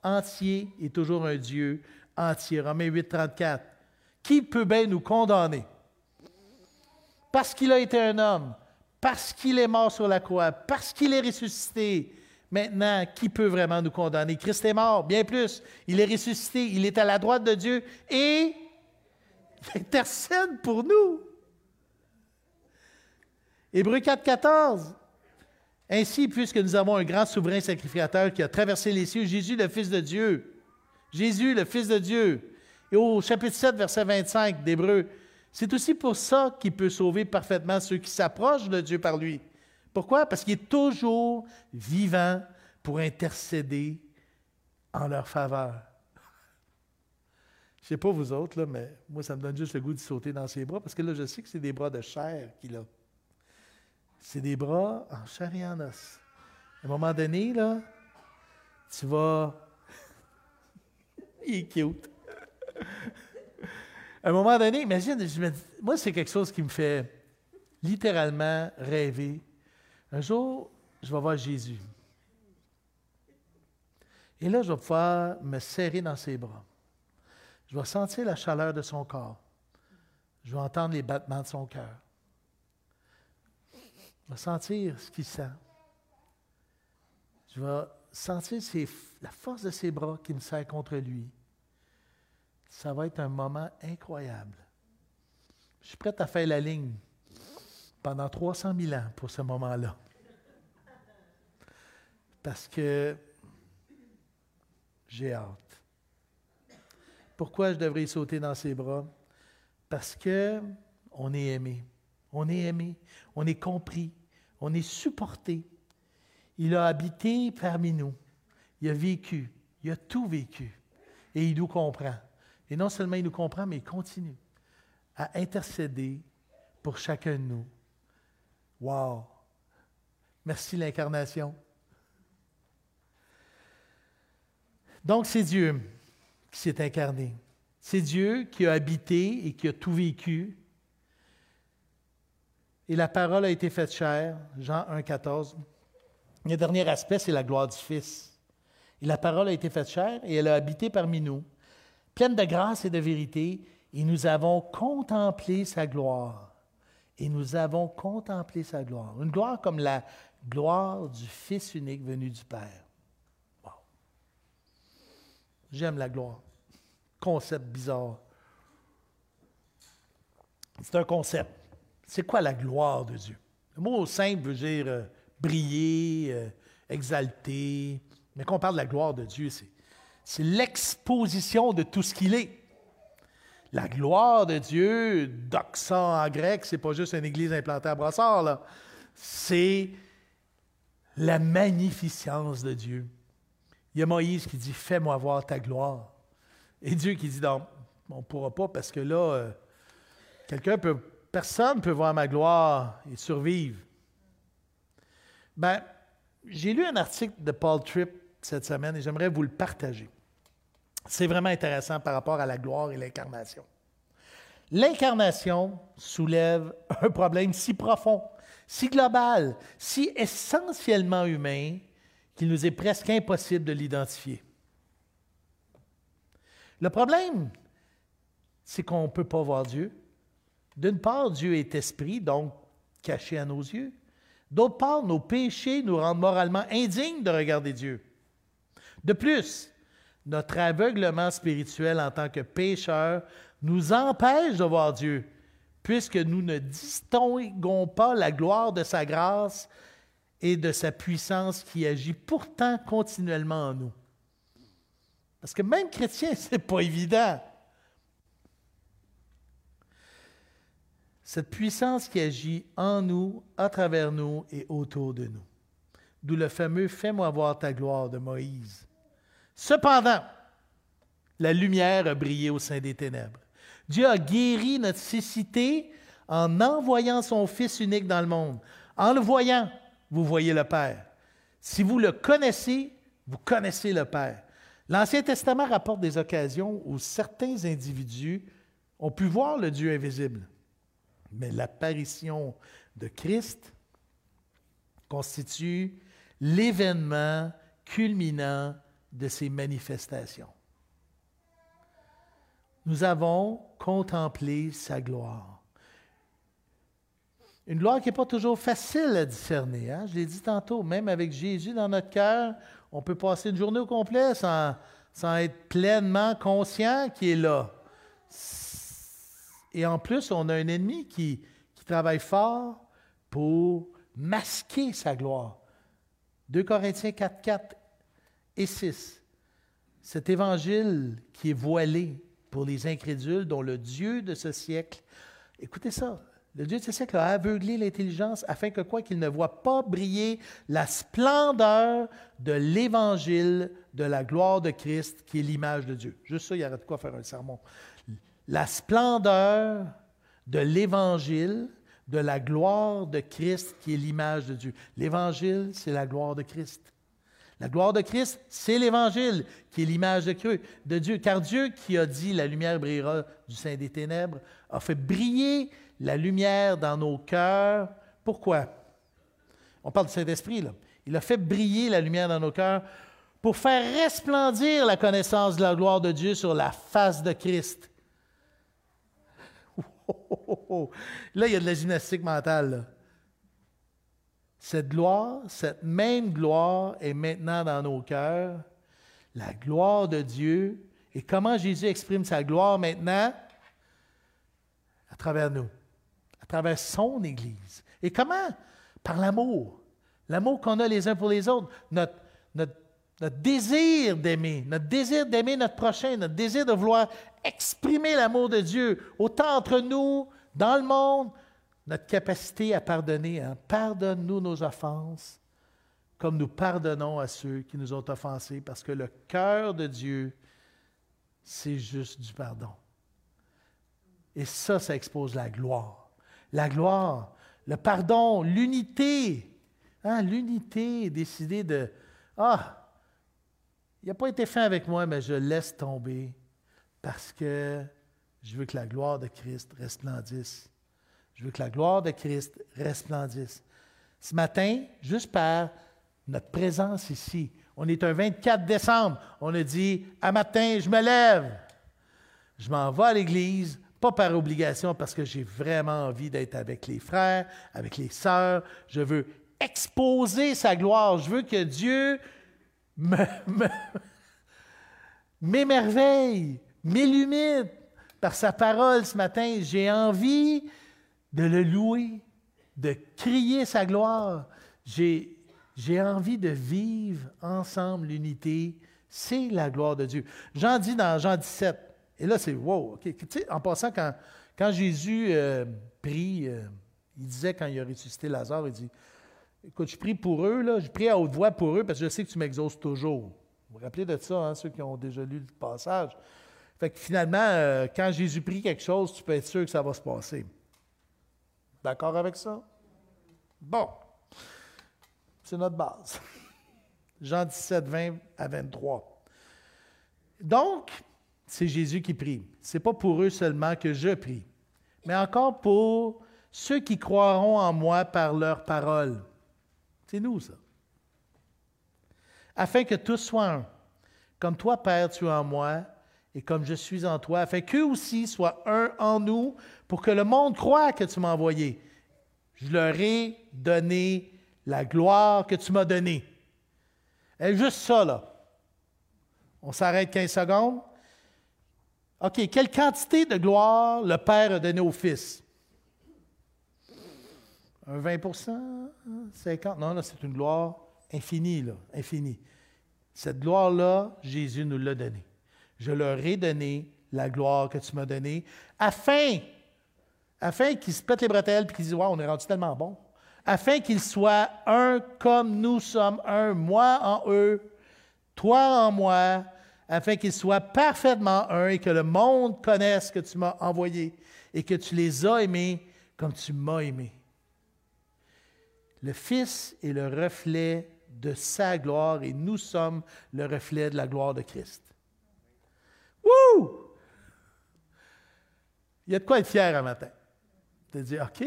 Entier et toujours un Dieu entier. Romains 8, 34. Qui peut bien nous condamner? Parce qu'il a été un homme, parce qu'il est mort sur la croix, parce qu'il est ressuscité. Maintenant, qui peut vraiment nous condamner? Christ est mort, bien plus. Il est ressuscité, il est à la droite de Dieu et il intercède pour nous. Hébreu 4, 14. Ainsi, puisque nous avons un grand souverain sacrificateur qui a traversé les cieux, Jésus, le Fils de Dieu. Jésus, le Fils de Dieu. Et au chapitre 7, verset 25 d'Hébreu, c'est aussi pour ça qu'il peut sauver parfaitement ceux qui s'approchent de Dieu par lui. Pourquoi? Parce qu'il est toujours vivant pour intercéder en leur faveur. Je ne sais pas vous autres, mais moi, ça me donne juste le goût de sauter dans ses bras parce que là, je sais que c'est des bras de chair qu'il a. c'est des bras en chair et en os. À un moment donné, là, tu vas. Il est cute. À un moment donné, imagine, moi, c'est quelque chose qui me fait littéralement rêver. Un jour, je vais voir Jésus. Et là, je vais pouvoir me serrer dans ses bras. Je vais sentir la chaleur de son corps. Je vais entendre les battements de son cœur. Je vais sentir ce qu'il sent. Je vais sentir la force de ses bras qui me serre contre lui. Ça va être un moment incroyable. Je suis prêt à faire la ligne pendant 300 000 ans pour ce moment-là. Parce que j'ai hâte. Pourquoi je devrais sauter dans ses bras? Parce que on est aimé. On est aimé. On est compris. On est supporté. Il a habité parmi nous. Il a vécu. Il a tout vécu. Et il nous comprend. Et non seulement il nous comprend, mais il continue à intercéder pour chacun de nous. Wow! Merci l'incarnation. Donc, c'est Dieu qui s'est incarné. C'est Dieu qui a habité et qui a tout vécu. Et la parole a été faite chair, Jean 1, 14. Le dernier aspect, c'est la gloire du Fils. Et la parole a été faite chair et elle a habité parmi nous, pleine de grâce et de vérité, et nous avons contemplé sa gloire. Et nous avons contemplé sa gloire. Une gloire comme la gloire du Fils unique venu du Père. J'aime la gloire. Concept bizarre. C'est un concept. C'est quoi la gloire de Dieu? Le mot simple veut dire euh, briller, euh, exalter. Mais quand on parle de la gloire de Dieu, c'est, l'exposition de tout ce qu'il est. La gloire de Dieu, doxa en grec, c'est pas juste une église implantée à Brassard. C'est la magnificence de Dieu. Il y a Moïse qui dit Fais-moi voir ta gloire. Et Dieu qui dit Non, on ne pourra pas parce que là, euh, quelqu'un peut, personne ne peut voir ma gloire et survivre. Ben, j'ai lu un article de Paul Tripp cette semaine et j'aimerais vous le partager. C'est vraiment intéressant par rapport à la gloire et l'incarnation. L'incarnation soulève un problème si profond, si global, si essentiellement humain qu'il nous est presque impossible de l'identifier. Le problème, c'est qu'on ne peut pas voir Dieu. D'une part, Dieu est esprit, donc caché à nos yeux. D'autre part, nos péchés nous rendent moralement indignes de regarder Dieu. De plus, notre aveuglement spirituel en tant que pécheurs nous empêche de voir Dieu, puisque nous ne distinguons pas la gloire de sa grâce et de sa puissance qui agit pourtant continuellement en nous. Parce que même chrétien, ce n'est pas évident. Cette puissance qui agit en nous, à travers nous et autour de nous. D'où le fameux Fais-moi voir ta gloire de Moïse. Cependant, la lumière a brillé au sein des ténèbres. Dieu a guéri notre cécité en envoyant son Fils unique dans le monde. En le voyant, vous voyez le Père. Si vous le connaissez, vous connaissez le Père. L'Ancien Testament rapporte des occasions où certains individus ont pu voir le Dieu invisible. Mais l'apparition de Christ constitue l'événement culminant de ces manifestations. Nous avons contemplé sa gloire. Une gloire qui n'est pas toujours facile à discerner. Hein? Je l'ai dit tantôt, même avec Jésus dans notre cœur, on peut passer une journée au complet sans, sans être pleinement conscient qu'il est là. Et en plus, on a un ennemi qui, travaille fort pour masquer sa gloire. 2 Corinthiens 4, 4 et 6. Cet évangile qui est voilé pour les incrédules, dont le Dieu de ce siècle, écoutez ça, le Dieu de ce siècle a aveuglé l'intelligence afin que quoi qu'il ne voit pas briller la splendeur de l'évangile de la gloire de Christ qui est l'image de Dieu. Juste ça, il y aurait de quoi faire un sermon. La splendeur de l'évangile de la gloire de Christ qui est l'image de Dieu. L'Évangile, c'est la gloire de Christ. La gloire de Christ, c'est l'Évangile qui est l'image de, Dieu. Car Dieu qui a dit la lumière brillera du sein des ténèbres, a fait briller la lumière dans nos cœurs. Pourquoi? On parle du Saint-Esprit, là. Il a fait briller la lumière dans nos cœurs pour faire resplendir la connaissance de la gloire de Dieu sur la face de Christ. Là, il y a de la gymnastique mentale. Cette gloire, cette même gloire est maintenant dans nos cœurs. La gloire de Dieu. Et comment Jésus exprime sa gloire maintenant? À travers nous, à travers son Église. Et comment? Par l'amour. L'amour qu'on a les uns pour les autres. Notre, notre désir d'aimer, notre désir d'aimer notre prochain, notre désir de vouloir exprimer l'amour de Dieu, autant entre nous, dans le monde, notre capacité à pardonner. Hein. Pardonne-nous nos offenses, comme nous pardonnons à ceux qui nous ont offensés, parce que le cœur de Dieu, c'est juste du pardon. Et ça, ça expose la gloire. La gloire, le pardon, l'unité. Hein, l'unité, décider de, ah, il n'a pas été fait avec moi, mais je laisse tomber parce que je veux que la gloire de Christ resplendisse. Je veux que la gloire de Christ resplendisse. Ce matin, juste par notre présence ici, on est un 24 décembre, on a dit, à matin, je me lève. Je m'en vais à l'église, pas par obligation, parce que j'ai vraiment envie d'être avec les frères, avec les sœurs. Je veux exposer sa gloire. Je veux que Dieu m'émerveille, m'illumine par sa parole ce matin. J'ai envie de le louer, de crier sa gloire. J'ai, envie de vivre ensemble l'unité. C'est la gloire de Dieu. Jean dit dans Jean 17, et là c'est wow, en passant, quand, Jésus euh, prie, euh, il disait quand il a ressuscité Lazare, il dit Écoute, je prie pour eux, je prie à haute voix pour eux parce que je sais que tu m'exauces toujours. Vous vous rappelez de ça, hein, ceux qui ont déjà lu le passage? Fait que finalement, euh, quand Jésus prie quelque chose, tu peux être sûr que ça va se passer. D'accord avec ça? Bon. C'est notre base. Jean 17, 20 à 23. Donc, c'est Jésus qui prie. Ce n'est pas pour eux seulement que je prie, mais encore pour ceux qui croiront en moi par leur parole. C'est nous, ça. Afin que tous soient un. Comme toi, Père, tu es en moi, et comme je suis en toi, afin qu'eux aussi soient un en nous, pour que le monde croie que tu m'as envoyé. Je leur ai donné la gloire que tu m'as donnée. Et juste ça, là. On s'arrête 15 secondes. OK, quelle quantité de gloire le Père a donné au Fils? Un 20% 50% Non, là, c'est une gloire infinie, là, infinie. Cette gloire-là, Jésus nous l'a donnée. Je leur ai donné la gloire que tu m'as donnée, afin, afin qu'ils se pètent les bretelles et qu'ils disent on est rendu tellement bon. Afin qu'ils soient un comme nous sommes un, moi en eux, toi en moi, afin qu'ils soient parfaitement un et que le monde connaisse que tu m'as envoyé et que tu les as aimés comme tu m'as aimé. Le Fils est le reflet de sa gloire et nous sommes le reflet de la gloire de Christ. Wouh! Il y a de quoi être fier un matin. De dire, OK,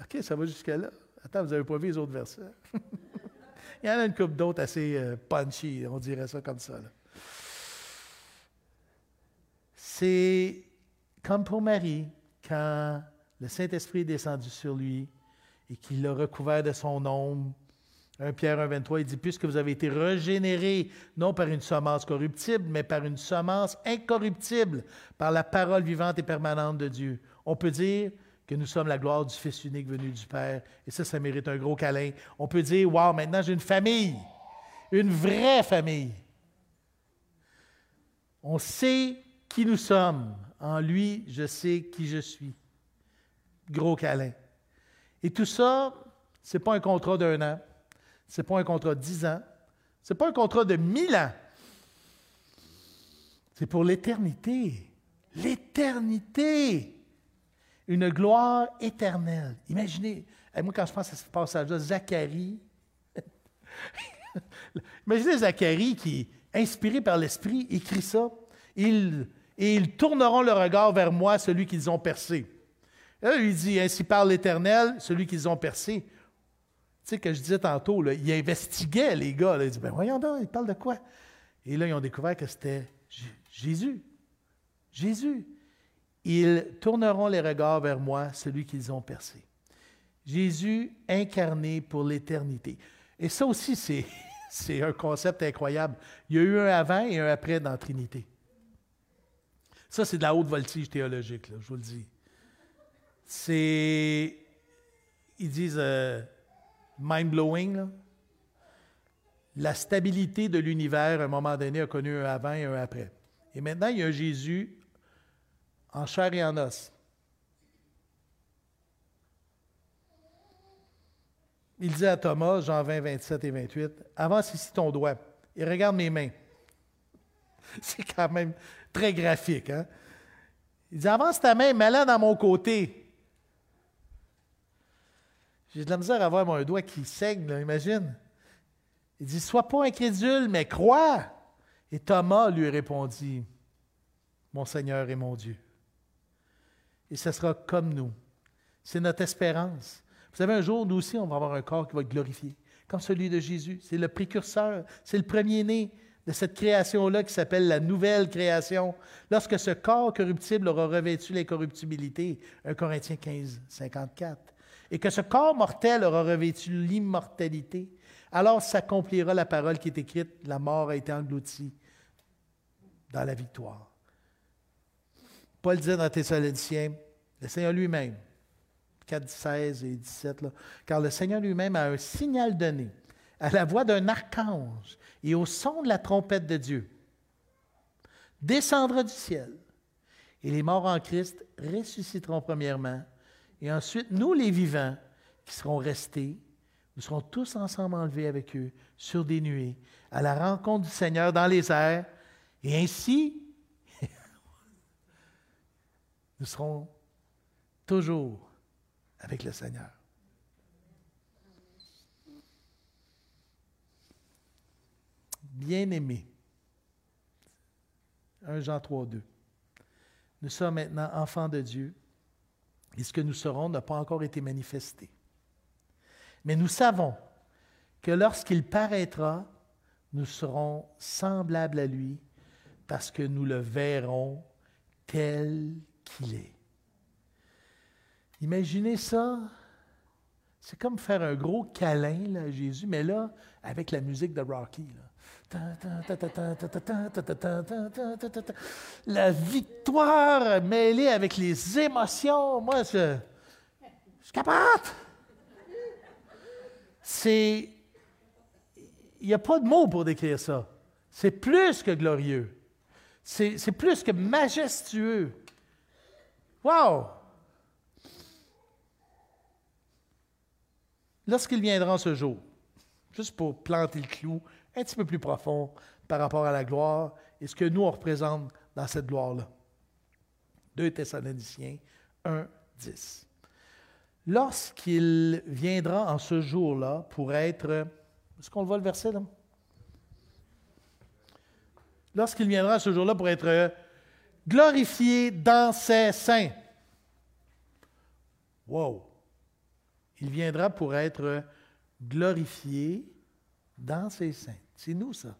OK, ça va jusqu'à là. Attends, vous n'avez pas vu les autres versets? Il y en a une couple d'autres assez euh, punchy, on dirait ça comme ça. C'est comme pour Marie, quand le Saint-Esprit est descendu sur lui, et qu'il l'a recouvert de son ombre. 1 Pierre 1, 23, il dit, puisque vous avez été régénérés, non par une semence corruptible, mais par une semence incorruptible, par la parole vivante et permanente de Dieu. On peut dire que nous sommes la gloire du Fils unique venu du Père, et ça, ça mérite un gros câlin. On peut dire, wow, maintenant j'ai une famille, une vraie famille. On sait qui nous sommes. En lui, je sais qui je suis. Gros câlin. Et tout ça, ce n'est pas un contrat d'un an, ce n'est pas un contrat de dix ans, ce n'est pas un contrat de mille ans. C'est pour l'éternité. L'éternité. une gloire éternelle. Imaginez, moi quand je pense à ce passage-là, Zacharie, imaginez Zacharie qui, inspiré par l'Esprit, écrit ça. Ils, et ils tourneront le regard vers moi, celui qu'ils ont percé. Là, il dit, ainsi parle l'Éternel, celui qu'ils ont percé. Tu sais, que je disais tantôt, là, ils investiguaient, les gars. Ils disaient, ben voyons donc, ils parlent de quoi? Et là, ils ont découvert que c'était Jésus. Jésus. Ils tourneront les regards vers moi, celui qu'ils ont percé. Jésus incarné pour l'éternité. Et ça aussi, c'est, c'est un concept incroyable. Il y a eu un avant et un après dans la Trinité. Ça, c'est de la haute voltige théologique, je vous le dis. C'est, ils disent, euh, mind-blowing. La stabilité de l'univers, à un moment donné, a connu un avant et un après. Et maintenant, il y a un Jésus en chair et en os. Il dit à Thomas, Jean 20, 27 et 28, Avance ici ton doigt et regarde mes mains. C'est quand même très graphique. Hein? Il dit Avance ta main, mets-la dans mon côté. J'ai de la misère à avoir mon doigt qui saigne, imagine. Il dit Sois pas incrédule, mais crois. Et Thomas lui répondit Mon Seigneur et mon Dieu. Et ce sera comme nous. C'est notre espérance. Vous savez, un jour, nous aussi, on va avoir un corps qui va être glorifié, comme celui de Jésus. C'est le précurseur, c'est le premier-né de cette création-là qui s'appelle la nouvelle création. Lorsque ce corps corruptible aura revêtu l'incorruptibilité, 1 Corinthiens 15, 54 et que ce corps mortel aura revêtu l'immortalité, alors s'accomplira la parole qui est écrite, la mort a été engloutie dans la victoire. Paul dit dans Thessaloniciens, le Seigneur lui-même, 4, 16 et 17, car le Seigneur lui-même a un signal donné à la voix d'un archange et au son de la trompette de Dieu. Descendra du ciel, et les morts en Christ ressusciteront premièrement, et ensuite, nous, les vivants, qui serons restés, nous serons tous ensemble enlevés avec eux sur des nuées, à la rencontre du Seigneur dans les airs. Et ainsi, nous serons toujours avec le Seigneur. Bien-aimés, 1 Jean 3, 2. Nous sommes maintenant enfants de Dieu et ce que nous serons n'a pas encore été manifesté. Mais nous savons que lorsqu'il paraîtra, nous serons semblables à lui parce que nous le verrons tel qu'il est. Imaginez ça. C'est comme faire un gros câlin à Jésus, mais là, avec la musique de Rocky. La victoire mêlée avec les émotions. Moi, je, je capable. C'est. Il n'y a pas de mots pour décrire ça. C'est plus que glorieux. C'est plus que majestueux. Wow! Lorsqu'il viendra ce jour, juste pour planter le clou, un petit peu plus profond par rapport à la gloire et ce que nous, on représente dans cette gloire-là. 2 Thessaloniciens 1, 10. Lorsqu'il viendra en ce jour-là pour être... Est-ce qu'on le voit le verset là? Lorsqu'il viendra ce jour-là pour être glorifié dans ses saints. Wow! Il viendra pour être glorifié dans ses saints. C'est nous, ça.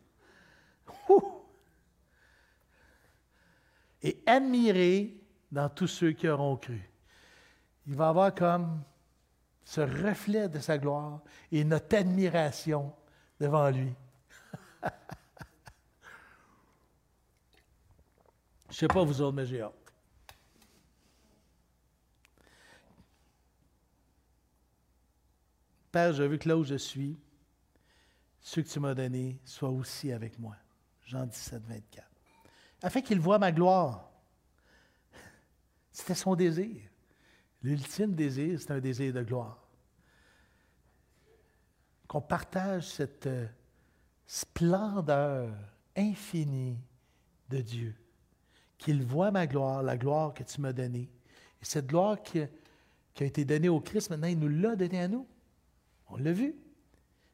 Et admiré dans tous ceux qui auront cru. Il va avoir comme ce reflet de sa gloire et notre admiration devant lui. Je ne sais pas vous autres, mais j'ai hâte. Père, je veux que là où je suis, ceux que tu m'as donnés soient aussi avec moi. Jean 17, 24. Afin qu'il voie ma gloire. C'était son désir. L'ultime désir, c'est un désir de gloire. Qu'on partage cette euh, splendeur infinie de Dieu. Qu'il voie ma gloire, la gloire que tu m'as donnée, Et cette gloire qui, qui a été donnée au Christ, maintenant, il nous l'a donnée à nous. On l'a vu.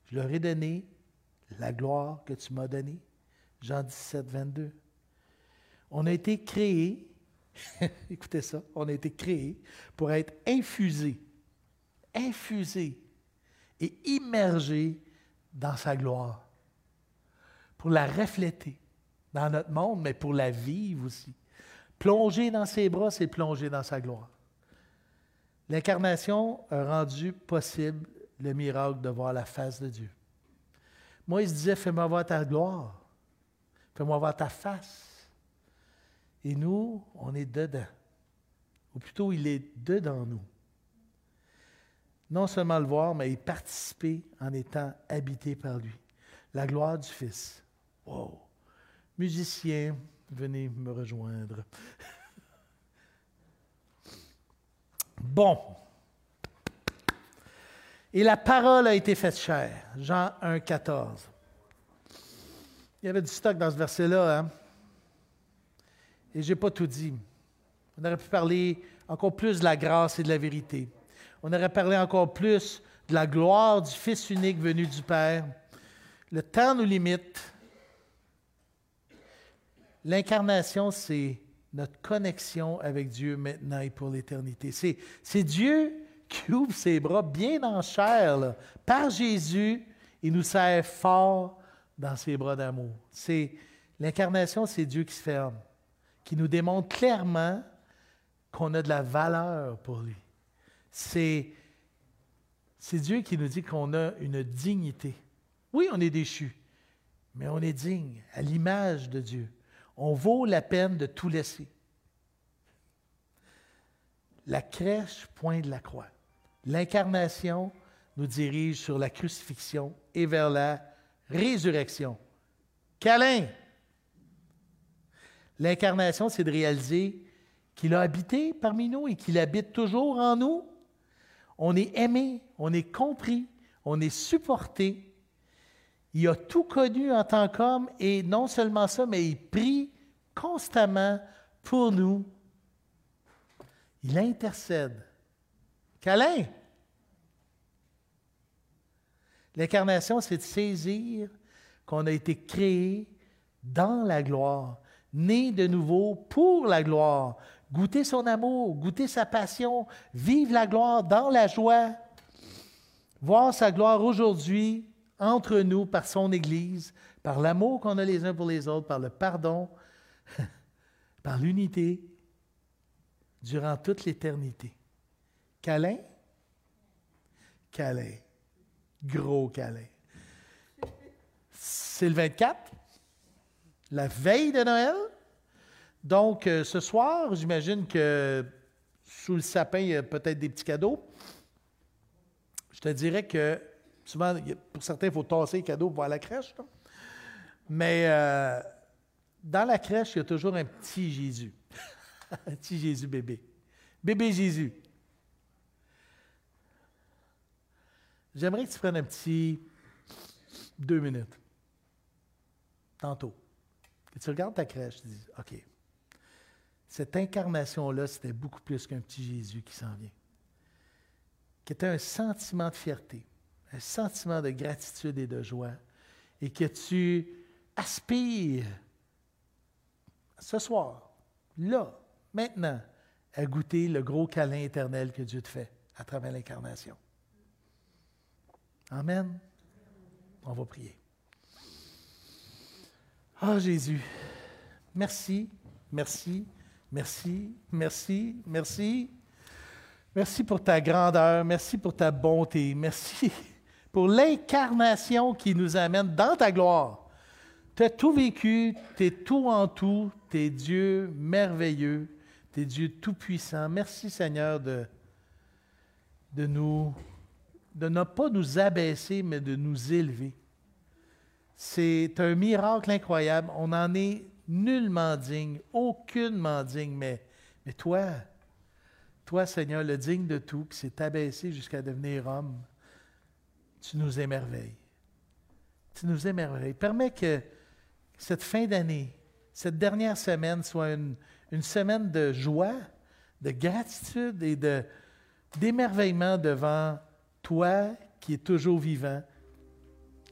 Je leur ai donné la gloire que tu m'as donnée. Jean 17, 22. On a été créés, écoutez ça, on a été créés pour être infusés, infusés et immergés dans sa gloire, pour la refléter dans notre monde, mais pour la vivre aussi. Plonger dans ses bras, c'est plonger dans sa gloire. L'incarnation a rendu possible le miracle de voir la face de Dieu. Moi, il se disait, fais-moi voir ta gloire, fais-moi voir ta face. Et nous, on est dedans. Ou plutôt, il est dedans nous. Non seulement le voir, mais y participer en étant habité par lui. La gloire du Fils. Wow! Musiciens, venez me rejoindre. Bon. Et la parole a été faite chère. Jean 1, 14. Il y avait du stock dans ce verset-là, hein? Et je n'ai pas tout dit. On aurait pu parler encore plus de la grâce et de la vérité. On aurait parlé encore plus de la gloire du Fils unique venu du Père. Le temps nous limite. L'incarnation, c'est notre connexion avec Dieu maintenant et pour l'éternité. C'est Dieu qui ouvre ses bras bien en chair, par Jésus, il nous serre fort dans ses bras d'amour. C'est l'incarnation, c'est Dieu qui se ferme, qui nous démontre clairement qu'on a de la valeur pour lui. C'est c'est Dieu qui nous dit qu'on a une dignité. Oui, on est déchu, mais on est digne à l'image de Dieu. On vaut la peine de tout laisser. La crèche pointe la croix. L'incarnation nous dirige sur la crucifixion et vers la résurrection. Câlin! L'incarnation, c'est de réaliser qu'il a habité parmi nous et qu'il habite toujours en nous. On est aimé, on est compris, on est supporté, il a tout connu en tant qu'homme et non seulement ça, mais il prie constamment pour nous. Il intercède. Câlin. L'incarnation, c'est de saisir qu'on a été créé dans la gloire, né de nouveau pour la gloire, goûter son amour, goûter sa passion, vivre la gloire dans la joie, voir sa gloire aujourd'hui entre nous par son Église, par l'amour qu'on a les uns pour les autres, par le pardon, par l'unité, durant toute l'éternité. Câlin? Câlin. Gros câlin. C'est le 24, la veille de Noël. Donc, euh, ce soir, j'imagine que sous le sapin, il y a peut-être des petits cadeaux. Je te dirais que Souvent, pour certains, il faut tasser les cadeaux pour aller à la crèche. Mais euh, dans la crèche, il y a toujours un petit Jésus. un petit Jésus bébé. Bébé Jésus. J'aimerais que tu prennes un petit deux minutes. Tantôt. Que tu regardes ta crèche, tu dis, OK, cette incarnation-là, c'était beaucoup plus qu'un petit Jésus qui s'en vient. Qui était un sentiment de fierté un sentiment de gratitude et de joie, et que tu aspires ce soir, là, maintenant, à goûter le gros câlin éternel que Dieu te fait à travers l'incarnation. Amen. On va prier. Ah oh, Jésus, merci, merci, merci, merci, merci. Merci pour ta grandeur, merci pour ta bonté, merci pour l'incarnation qui nous amène dans ta gloire. Tu as tout vécu, tu es tout en tout, tu es Dieu merveilleux, tu es Dieu tout-puissant. Merci Seigneur de, de, nous, de ne pas nous abaisser, mais de nous élever. C'est un miracle incroyable. On n'en est nullement digne, aucunement digne, mais, toi, toi Seigneur, le digne de tout, qui s'est abaissé jusqu'à devenir homme, tu nous émerveilles. Tu nous émerveilles. Permets que cette fin d'année, cette dernière semaine soit une, semaine de joie, de gratitude et de, d'émerveillement devant toi qui es toujours vivant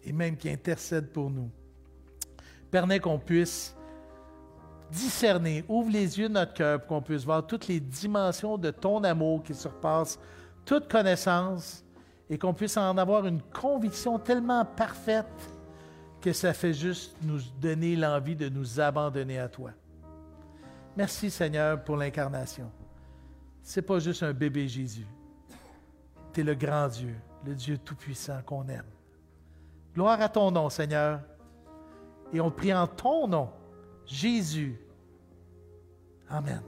et même qui intercède pour nous. Permets qu'on puisse discerner, ouvre les yeux de notre cœur pour qu'on puisse voir toutes les dimensions de ton amour qui surpassent toute connaissance et qu'on puisse en avoir une conviction tellement parfaite que ça fait juste nous donner l'envie de nous abandonner à toi. Merci Seigneur pour l'incarnation. C'est pas juste un bébé Jésus. Le grand Dieu, le Dieu tout-puissant qu'on aime. Gloire à ton nom, Seigneur. Et on prie en ton nom, Jésus. Amen.